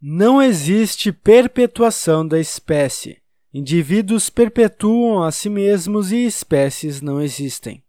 Não existe perpetuação da espécie. Indivíduos perpetuam a si mesmos e espécies não existem.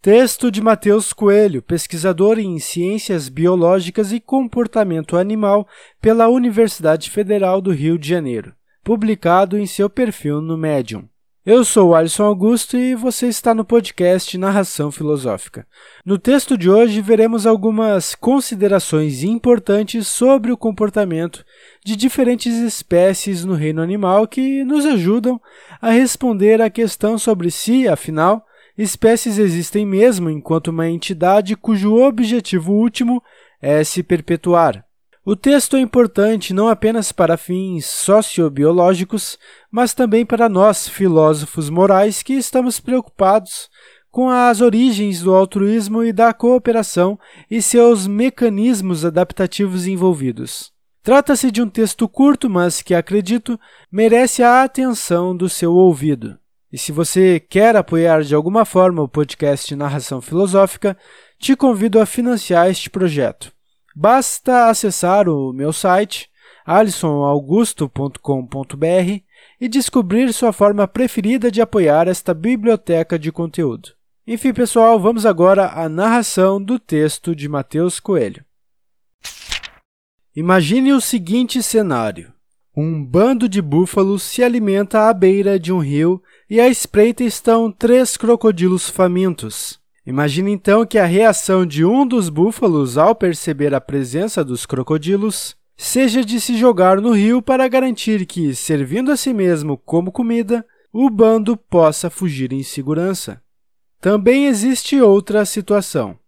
Texto de Matheus Coelho, pesquisador em Ciências Biológicas e Comportamento Animal pela Universidade Federal do Rio de Janeiro, publicado em seu perfil no Medium. Eu sou Alisson Augusto e você está no podcast Narração Filosófica. No texto de hoje, veremos algumas considerações importantes sobre o comportamento de diferentes espécies no reino animal que nos ajudam a responder à questão sobre se, afinal, espécies existem mesmo enquanto uma entidade cujo objetivo último é se perpetuar. O texto é importante não apenas para fins sociobiológicos, mas também para nós, filósofos morais, que estamos preocupados com as origens do altruísmo e da cooperação e seus mecanismos adaptativos envolvidos. Trata-se de um texto curto, mas que acredito merece a atenção do seu ouvido. E se você quer apoiar de alguma forma o podcast Narração Filosófica, te convido a financiar este projeto. Basta acessar o meu site alisonaugusto.com.br e descobrir sua forma preferida de apoiar esta biblioteca de conteúdo. Enfim, pessoal, vamos agora à narração do texto de Mateus Coelho. Imagine o seguinte cenário. Um bando de búfalos se alimenta à beira de um rio e à espreita estão três crocodilos famintos. Imagine então que a reação de um dos búfalos ao perceber a presença dos crocodilos seja de se jogar no rio para garantir que, servindo a si mesmo como comida, o bando possa fugir em segurança. Também existe outra situação.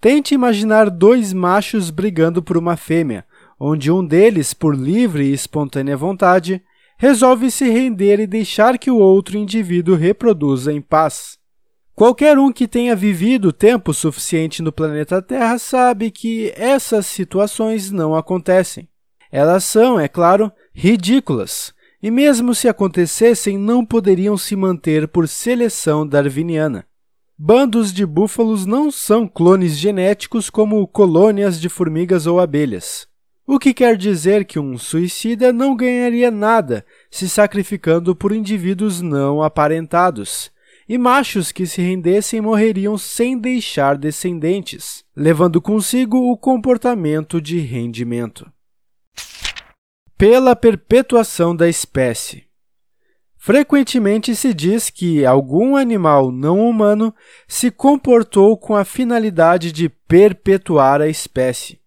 Tente imaginar dois machos brigando por uma fêmea, onde um deles, por livre e espontânea vontade, resolve se render e deixar que o outro indivíduo reproduza em paz. Qualquer um que tenha vivido tempo suficiente no planeta Terra sabe que essas situações não acontecem. Elas são, é claro, ridículas, e mesmo se acontecessem, não poderiam se manter por seleção darwiniana. Bandos de búfalos não são clones genéticos como colônias de formigas ou abelhas. O que quer dizer que um suicida não ganharia nada se sacrificando por indivíduos não aparentados e machos que se rendessem morreriam sem deixar descendentes, levando consigo o comportamento de rendimento. Pela perpetuação da espécie. Frequentemente se diz que algum animal não humano se comportou com a finalidade de perpetuar a espécie.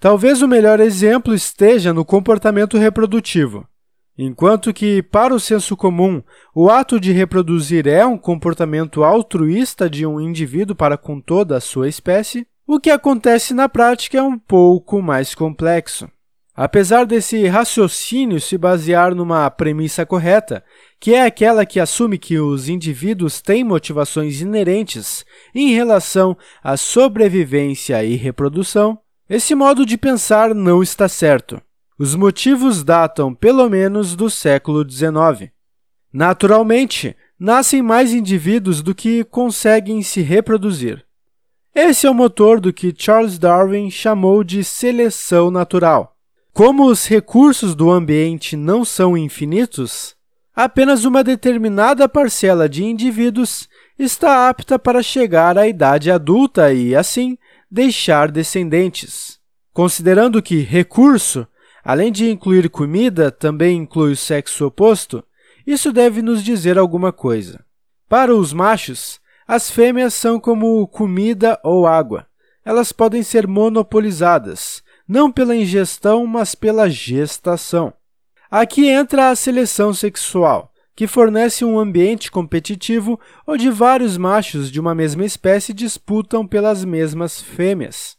Talvez o melhor exemplo esteja no comportamento reprodutivo. Enquanto que, para o senso comum, o ato de reproduzir é um comportamento altruísta de um indivíduo para com toda a sua espécie, o que acontece na prática é um pouco mais complexo. Apesar desse raciocínio se basear numa premissa correta, que é aquela que assume que os indivíduos têm motivações inerentes em relação à sobrevivência e reprodução, esse modo de pensar não está certo. Os motivos datam pelo menos do século XIX. Naturalmente, nascem mais indivíduos do que conseguem se reproduzir. Esse é o motor do que Charles Darwin chamou de seleção natural. Como os recursos do ambiente não são infinitos, apenas uma determinada parcela de indivíduos está apta para chegar à idade adulta e, assim, deixar descendentes. Considerando que recurso Além de incluir comida, também inclui o sexo oposto, isso deve nos dizer alguma coisa. Para os machos, as fêmeas são como comida ou água. Elas podem ser monopolizadas, não pela ingestão, mas pela gestação. Aqui entra a seleção sexual, que fornece um ambiente competitivo onde vários machos de uma mesma espécie disputam pelas mesmas fêmeas.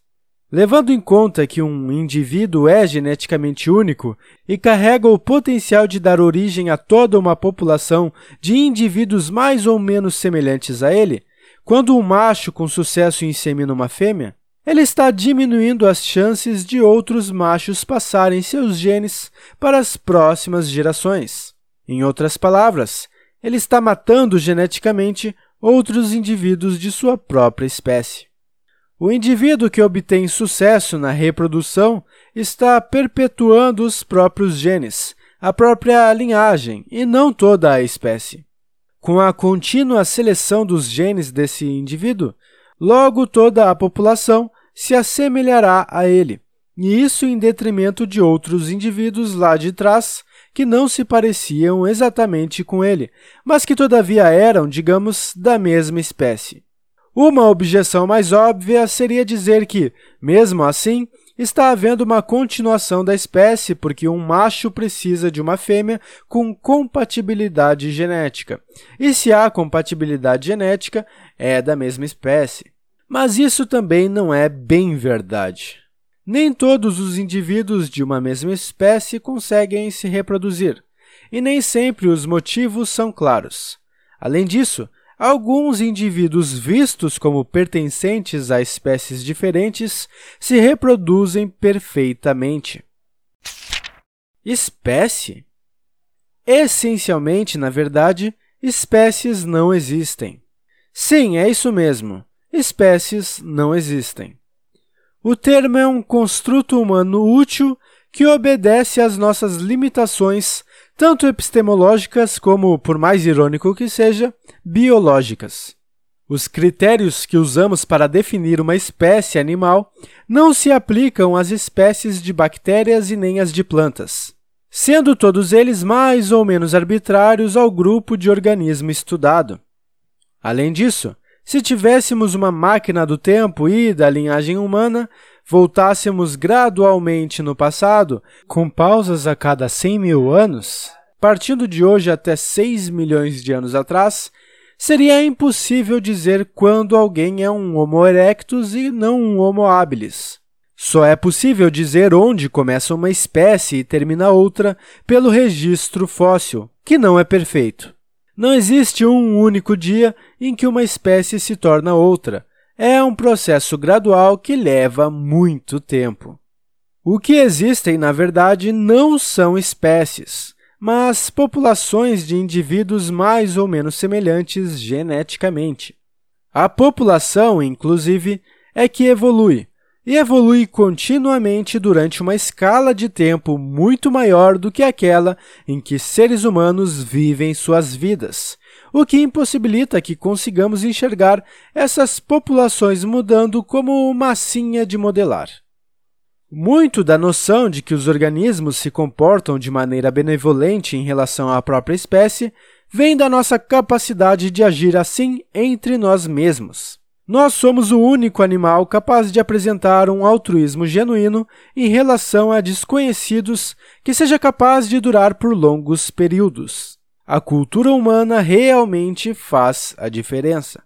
Levando em conta que um indivíduo é geneticamente único e carrega o potencial de dar origem a toda uma população de indivíduos mais ou menos semelhantes a ele, quando um macho com sucesso insemina uma fêmea, ele está diminuindo as chances de outros machos passarem seus genes para as próximas gerações. Em outras palavras, ele está matando geneticamente outros indivíduos de sua própria espécie. O indivíduo que obtém sucesso na reprodução está perpetuando os próprios genes, a própria linhagem e não toda a espécie. Com a contínua seleção dos genes desse indivíduo, logo toda a população se assemelhará a ele, e isso em detrimento de outros indivíduos lá de trás que não se pareciam exatamente com ele, mas que todavia eram, digamos, da mesma espécie. Uma objeção mais óbvia seria dizer que, mesmo assim, está havendo uma continuação da espécie porque um macho precisa de uma fêmea com compatibilidade genética. E se há compatibilidade genética, é da mesma espécie. Mas isso também não é bem verdade. Nem todos os indivíduos de uma mesma espécie conseguem se reproduzir, e nem sempre os motivos são claros. Além disso, alguns indivíduos vistos como pertencentes a espécies diferentes se reproduzem perfeitamente. Espécie? Essencialmente, na verdade, espécies não existem. Sim, é isso mesmo. Espécies não existem. O termo é um construto humano útil que obedece às nossas limitações tanto epistemológicas como, por mais irônico que seja, biológicas. Os critérios que usamos para definir uma espécie animal não se aplicam às espécies de bactérias e nem às de plantas, sendo todos eles mais ou menos arbitrários ao grupo de organismo estudado. Além disso, se tivéssemos uma máquina do tempo e da linhagem humana, voltássemos gradualmente no passado, com pausas a cada 100 mil anos, partindo de hoje até 6 milhões de anos atrás, seria impossível dizer quando alguém é um Homo erectus e não um Homo habilis. Só é possível dizer onde começa uma espécie e termina outra pelo registro fóssil, que não é perfeito. Não existe um único dia em que uma espécie se torna outra. É um processo gradual que leva muito tempo. O que existem, na verdade, não são espécies, mas populações de indivíduos mais ou menos semelhantes geneticamente. A população, inclusive, é que evolui, e evolui continuamente durante uma escala de tempo muito maior do que aquela em que seres humanos vivem suas vidas, o que impossibilita que consigamos enxergar essas populações mudando como massinha de modelar. Muito da noção de que os organismos se comportam de maneira benevolente em relação à própria espécie vem da nossa capacidade de agir assim entre nós mesmos. Nós somos o único animal capaz de apresentar um altruísmo genuíno em relação a desconhecidos que seja capaz de durar por longos períodos. A cultura humana realmente faz a diferença.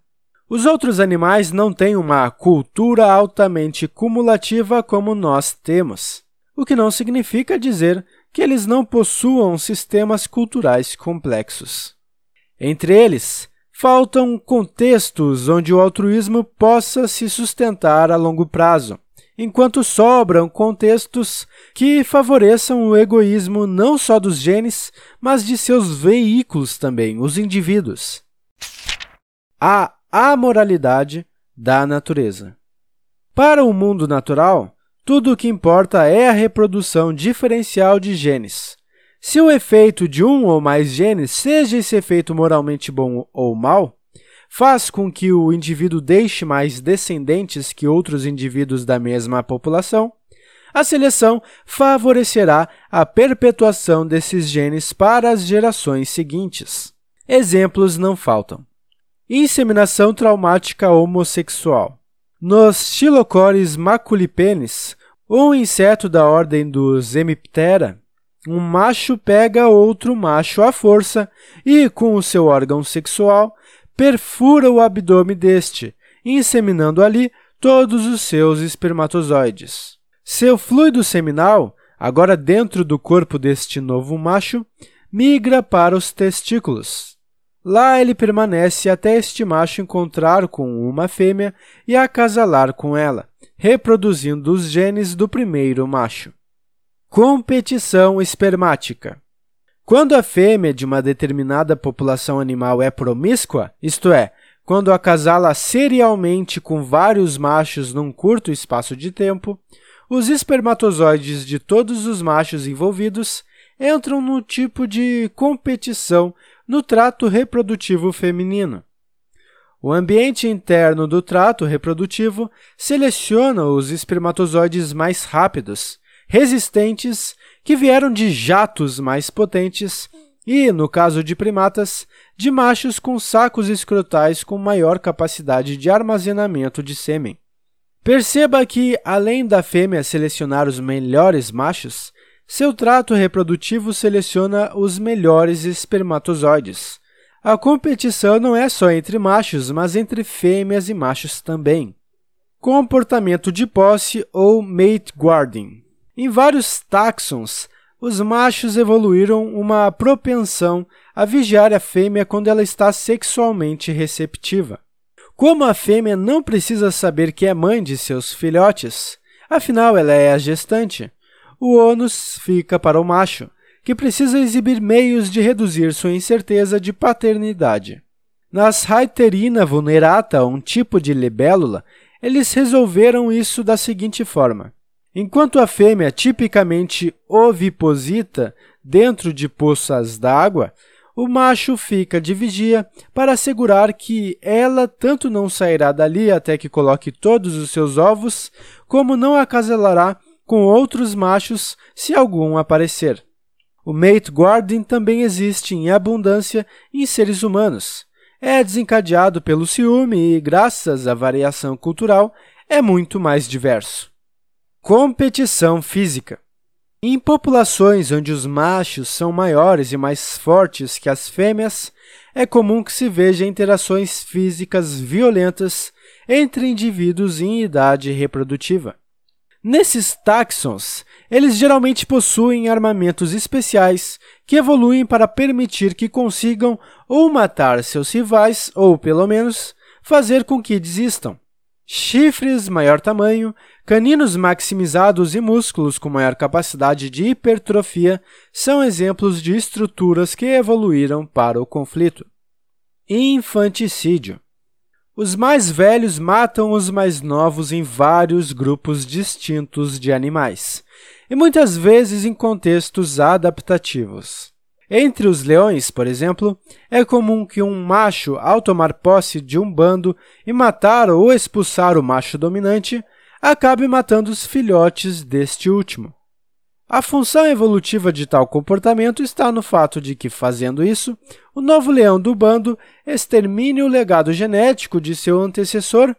Os outros animais não têm uma cultura altamente cumulativa como nós temos, o que não significa dizer que eles não possuam sistemas culturais complexos. Entre eles, Faltam contextos onde o altruísmo possa se sustentar a longo prazo, enquanto sobram contextos que favoreçam o egoísmo não só dos genes, mas de seus veículos também, os indivíduos. A amoralidade da natureza. Para o mundo natural, tudo o que importa é a reprodução diferencial de genes, se o efeito de um ou mais genes, seja esse efeito moralmente bom ou mal, faz com que o indivíduo deixe mais descendentes que outros indivíduos da mesma população, a seleção favorecerá a perpetuação desses genes para as gerações seguintes. Exemplos não faltam. Inseminação traumática homossexual. Nos Xilocores maculipenes, um inseto da ordem dos Hemiptera, um macho pega outro macho à força e, com o seu órgão sexual, perfura o abdômen deste, inseminando ali todos os seus espermatozoides. Seu fluido seminal, agora dentro do corpo deste novo macho, migra para os testículos. Lá ele permanece até este macho encontrar com uma fêmea e acasalar com ela, reproduzindo os genes do primeiro macho. Competição espermática. Quando a fêmea de uma determinada população animal é promíscua, isto é, quando acasala serialmente com vários machos num curto espaço de tempo, os espermatozoides de todos os machos envolvidos entram no tipo de competição no trato reprodutivo feminino. O ambiente interno do trato reprodutivo seleciona os espermatozoides mais rápidos, resistentes, que vieram de jatos mais potentes e, no caso de primatas, de machos com sacos escrotais com maior capacidade de armazenamento de sêmen. Perceba que, além da fêmea selecionar os melhores machos, seu trato reprodutivo seleciona os melhores espermatozoides. A competição não é só entre machos, mas entre fêmeas e machos também. Comportamento de posse ou mate guarding. Em vários táxons, os machos evoluíram uma propensão a vigiar a fêmea quando ela está sexualmente receptiva. Como a fêmea não precisa saber que é mãe de seus filhotes, afinal ela é a gestante, o ônus fica para o macho, que precisa exibir meios de reduzir sua incerteza de paternidade. Nas Haiterina vulnerata, um tipo de libélula, eles resolveram isso da seguinte forma. Enquanto a fêmea tipicamente oviposita dentro de poças d'água, o macho fica de vigia para assegurar que ela tanto não sairá dali até que coloque todos os seus ovos, como não acasalará com outros machos se algum aparecer. O mate guarding também existe em abundância em seres humanos. É desencadeado pelo ciúme e, graças à variação cultural, é muito mais diverso. Competição física. Em populações onde os machos são maiores e mais fortes que as fêmeas, é comum que se veja interações físicas violentas entre indivíduos em idade reprodutiva. Nesses táxons, eles geralmente possuem armamentos especiais que evoluem para permitir que consigam ou matar seus rivais ou, pelo menos, fazer com que desistam. Chifres maior tamanho, caninos maximizados e músculos com maior capacidade de hipertrofia são exemplos de estruturas que evoluíram para o conflito. Infanticídio. Os mais velhos matam os mais novos em vários grupos distintos de animais, e muitas vezes em contextos adaptativos. Entre os leões, por exemplo, é comum que um macho, ao tomar posse de um bando e matar ou expulsar o macho dominante, acabe matando os filhotes deste último. A função evolutiva de tal comportamento está no fato de que, fazendo isso, o novo leão do bando extermine o legado genético de seu antecessor,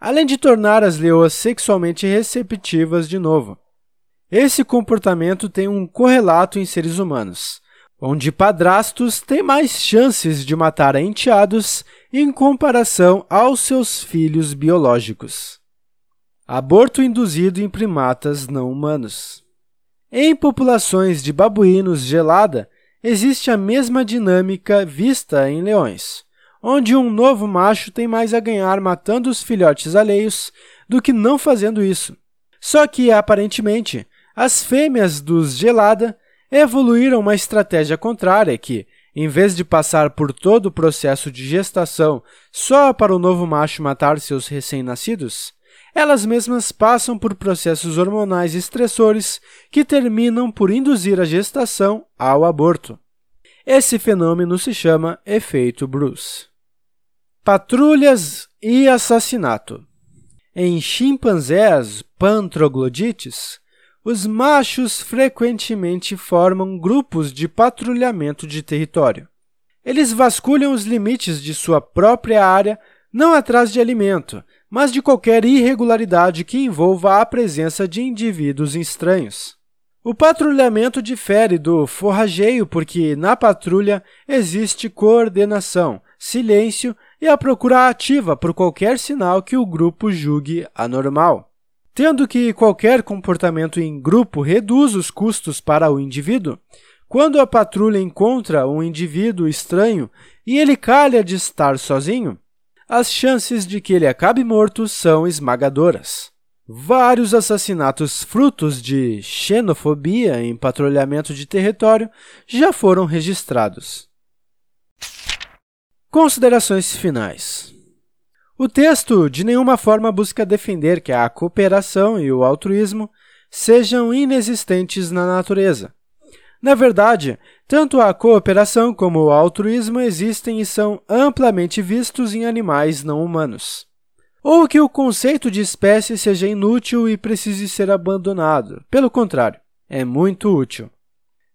além de tornar as leoas sexualmente receptivas de novo. Esse comportamento tem um correlato em seres humanos onde padrastos têm mais chances de matar enteados em comparação aos seus filhos biológicos. Aborto induzido em primatas não humanos. Em populações de babuínos gelada, existe a mesma dinâmica vista em leões, onde um novo macho tem mais a ganhar matando os filhotes alheios do que não fazendo isso. Só que, aparentemente, as fêmeas dos gelada evoluíram uma estratégia contrária que, em vez de passar por todo o processo de gestação só para o novo macho matar seus recém-nascidos, elas mesmas passam por processos hormonais estressores que terminam por induzir a gestação ao aborto. Esse fenômeno se chama efeito Bruce. Patrulhas e assassinato. Em chimpanzés pantroglodites, os machos frequentemente formam grupos de patrulhamento de território. Eles vasculham os limites de sua própria área não atrás de alimento, mas de qualquer irregularidade que envolva a presença de indivíduos estranhos. O patrulhamento difere do forrageio porque, na patrulha, existe coordenação, silêncio e a procura ativa por qualquer sinal que o grupo julgue anormal. Tendo que qualquer comportamento em grupo reduz os custos para o indivíduo, quando a patrulha encontra um indivíduo estranho e ele calha de estar sozinho, as chances de que ele acabe morto são esmagadoras. Vários assassinatos frutos de xenofobia em patrulhamento de território já foram registrados. Considerações finais. O texto de nenhuma forma busca defender que a cooperação e o altruísmo sejam inexistentes na natureza. Na verdade, tanto a cooperação como o altruísmo existem e são amplamente vistos em animais não humanos. Ou que o conceito de espécie seja inútil e precise ser abandonado. Pelo contrário, é muito útil.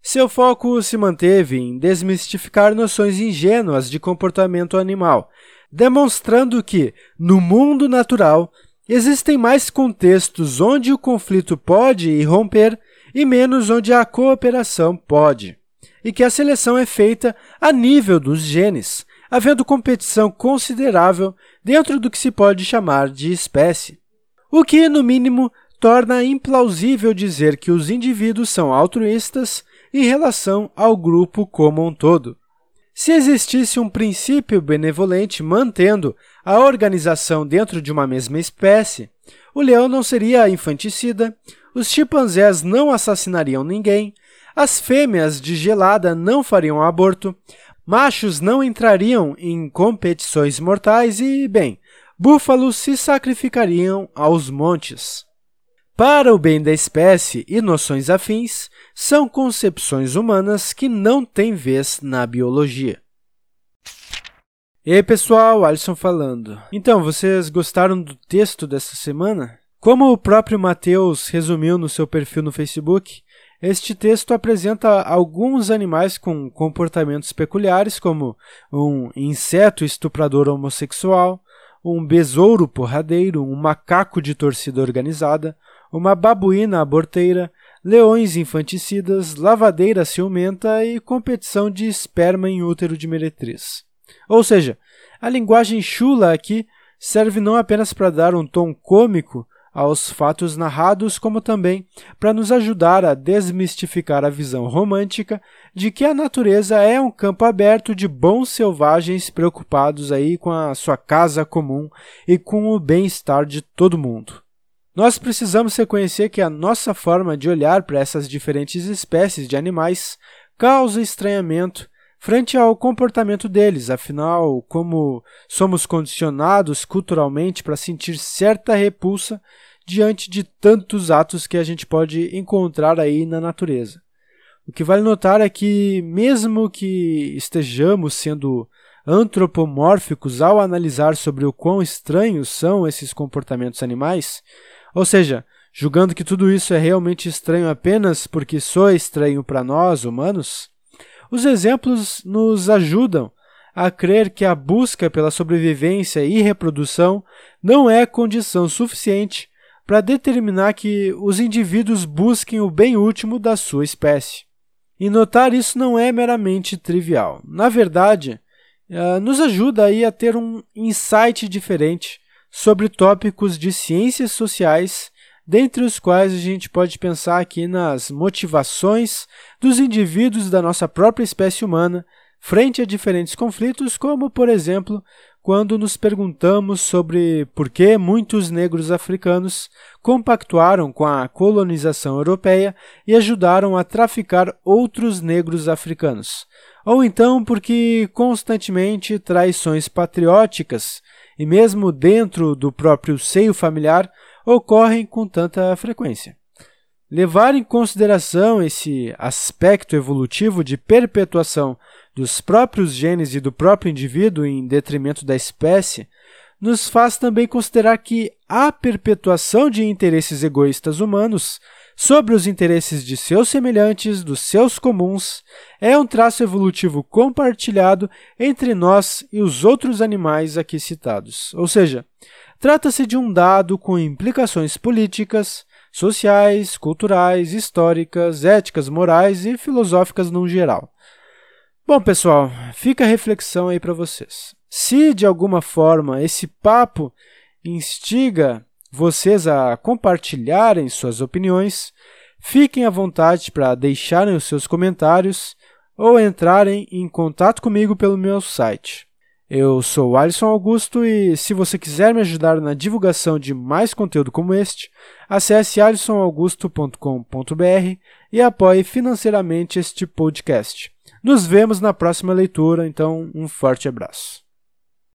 Seu foco se manteve em desmistificar noções ingênuas de comportamento animal, demonstrando que, no mundo natural, existem mais contextos onde o conflito pode irromper e menos onde a cooperação pode, e que a seleção é feita a nível dos genes, havendo competição considerável dentro do que se pode chamar de espécie. O que, no mínimo, torna implausível dizer que os indivíduos são altruístas em relação ao grupo como um todo. Se existisse um princípio benevolente mantendo a organização dentro de uma mesma espécie, o leão não seria infanticida, os chimpanzés não assassinariam ninguém, as fêmeas de gelada não fariam aborto, machos não entrariam em competições mortais e, bem, búfalos se sacrificariam aos montes. Para o bem da espécie e noções afins, são concepções humanas que não têm vez na biologia. E aí, pessoal, Alisson falando. Então, vocês gostaram do texto dessa semana? Como o próprio Matheus resumiu no seu perfil no Facebook, este texto apresenta alguns animais com comportamentos peculiares, como um inseto estuprador homossexual, um besouro porradeiro, um macaco de torcida organizada, uma babuína aborteira, leões infanticidas, lavadeira ciumenta e competição de esperma em útero de meretriz. Ou seja, a linguagem chula aqui serve não apenas para dar um tom cômico aos fatos narrados, como também para nos ajudar a desmistificar a visão romântica de que a natureza é um campo aberto de bons selvagens preocupados aí com a sua casa comum e com o bem-estar de todo mundo. Nós precisamos reconhecer que a nossa forma de olhar para essas diferentes espécies de animais causa estranhamento frente ao comportamento deles, afinal, como somos condicionados culturalmente para sentir certa repulsa diante de tantos atos que a gente pode encontrar aí na natureza. O que vale notar é que, mesmo que estejamos sendo antropomórficos ao analisar sobre o quão estranhos são esses comportamentos animais, ou seja, julgando que tudo isso é realmente estranho apenas porque soa estranho para nós, humanos, os exemplos nos ajudam a crer que a busca pela sobrevivência e reprodução não é condição suficiente para determinar que os indivíduos busquem o bem último da sua espécie. E notar isso não é meramente trivial. Na verdade, uh, nos ajuda aí a ter um insight diferente sobre tópicos de ciências sociais, dentre os quais a gente pode pensar aqui nas motivações dos indivíduos da nossa própria espécie humana frente a diferentes conflitos, como, por exemplo, quando nos perguntamos sobre por que muitos negros africanos compactuaram com a colonização europeia e ajudaram a traficar outros negros africanos, ou então porque constantemente traições patrióticas e mesmo dentro do próprio seio familiar ocorrem com tanta frequência. Levar em consideração esse aspecto evolutivo de perpetuação dos próprios genes e do próprio indivíduo em detrimento da espécie nos faz também considerar que a perpetuação de interesses egoístas humanos sobre os interesses de seus semelhantes, dos seus comuns, é um traço evolutivo compartilhado entre nós e os outros animais aqui citados. Ou seja, trata-se de um dado com implicações políticas, sociais, culturais, históricas, éticas, morais e filosóficas no geral. Bom, pessoal, fica a reflexão aí para vocês. Se de alguma forma esse papo instiga vocês a compartilharem suas opiniões, fiquem à vontade para deixarem os seus comentários ou entrarem em contato comigo pelo meu site. Eu sou Alisson Augusto e se você quiser me ajudar na divulgação de mais conteúdo como este, acesse alisonaugusto.com.br e apoie financeiramente este podcast. Nos vemos na próxima leitura, então um forte abraço.